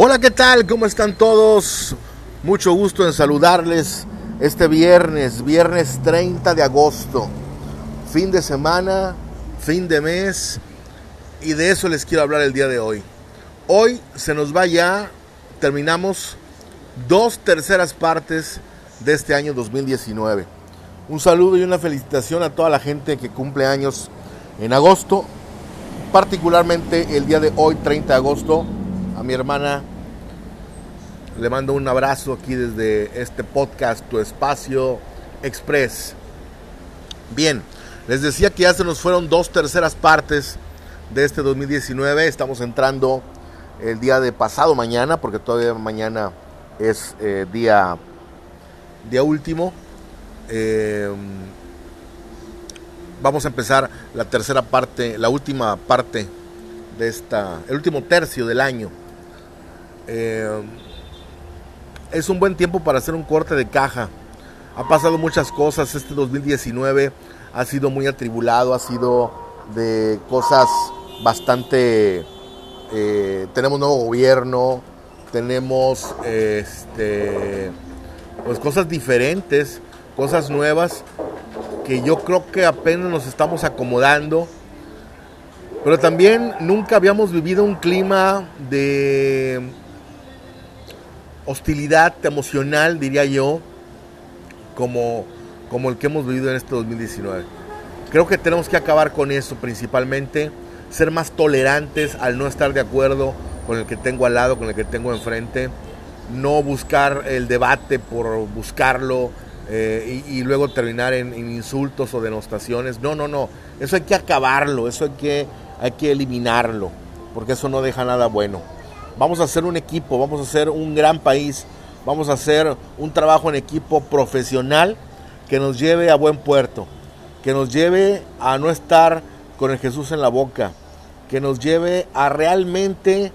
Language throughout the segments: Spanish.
Hola, ¿qué tal? ¿Cómo están todos? Mucho gusto en saludarles este viernes, viernes 30 de agosto. Fin de semana, fin de mes y de eso les quiero hablar el día de hoy. Hoy se nos va ya, terminamos dos terceras partes de este año 2019. Un saludo y una felicitación a toda la gente que cumple años en agosto, particularmente el día de hoy, 30 de agosto, a mi hermana. Le mando un abrazo aquí desde este podcast, Tu Espacio Express. Bien, les decía que ya se nos fueron dos terceras partes de este 2019. Estamos entrando el día de pasado mañana, porque todavía mañana es eh, día, día último. Eh, vamos a empezar la tercera parte, la última parte de esta, el último tercio del año. Eh, es un buen tiempo para hacer un corte de caja. Ha pasado muchas cosas. Este 2019 ha sido muy atribulado, ha sido de cosas bastante. Eh, tenemos nuevo gobierno, tenemos este, pues cosas diferentes, cosas nuevas que yo creo que apenas nos estamos acomodando. Pero también nunca habíamos vivido un clima de hostilidad emocional, diría yo, como, como el que hemos vivido en este 2019. Creo que tenemos que acabar con eso principalmente, ser más tolerantes al no estar de acuerdo con el que tengo al lado, con el que tengo enfrente, no buscar el debate por buscarlo eh, y, luego terminar en, insultos o denostaciones. No, no, no, eso hay que acabarlo, eso hay que, hay que eliminarlo, porque eso no deja nada bueno. Vamos a hacer un equipo, vamos a hacer un gran país, vamos a hacer un trabajo en equipo profesional que nos lleve a buen puerto, que nos lleve a no estar con el Jesús en la boca, que nos lleve a realmente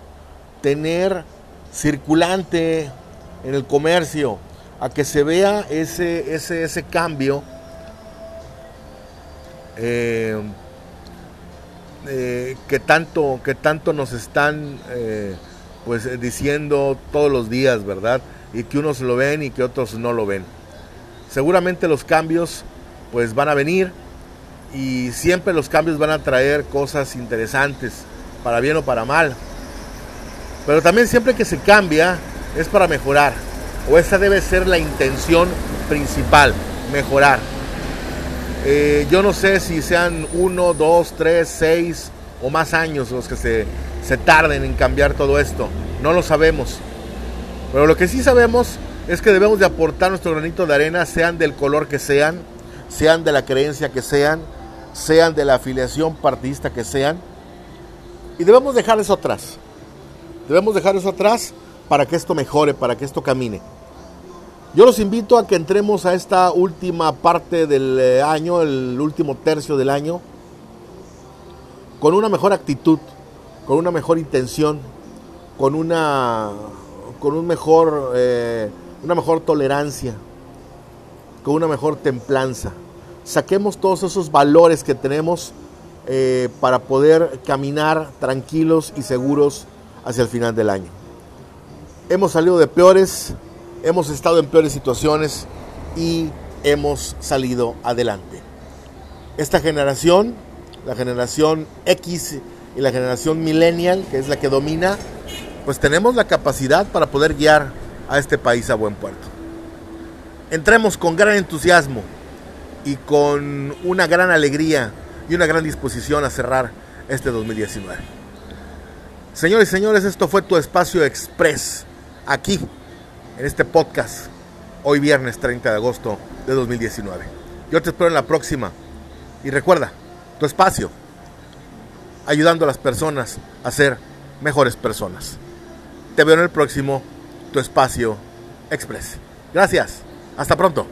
tener circulante en el comercio, a que se vea ese, ese, ese cambio eh, eh, que, tanto, que tanto nos están eh, pues eh, diciendo todos los días, ¿verdad? Y que unos lo ven y que otros no lo ven. Seguramente los cambios pues van a venir y siempre los cambios van a traer cosas interesantes, para bien o para mal. Pero también siempre que se cambia es para mejorar, o esa debe ser la intención principal, mejorar. Eh, yo no sé si sean uno, dos, tres, seis o más años los que se se tarden en cambiar todo esto. No lo sabemos. Pero lo que sí sabemos es que debemos de aportar nuestro granito de arena, sean del color que sean, sean de la creencia que sean, sean de la afiliación partidista que sean. Y debemos dejar eso atrás. Debemos dejar eso atrás para que esto mejore, para que esto camine. Yo los invito a que entremos a esta última parte del eh, año, el último tercio del año, con una mejor actitud, con una mejor intención, con una, con un mejor, eh, una mejor tolerancia, con una mejor templanza. Saquemos todos esos valores que tenemos eh, para poder caminar tranquilos y seguros hacia el final del año. Hemos salido de peores, hemos estado en peores situaciones y hemos salido adelante. Esta generación, la generación X y la generación millennial, que es la que domina, pues tenemos la capacidad para poder guiar a este país a buen puerto. Entremos con gran entusiasmo y con una gran alegría y una gran disposición a cerrar este 2019. Señores y señores, esto fue tu espacio express aquí en este podcast hoy viernes 30 de agosto de 2019. Yo te espero en la próxima y recuerda, tu espacio ayudando a las personas a ser mejores personas. Te veo en el próximo Tu Espacio Express. Gracias. Hasta pronto.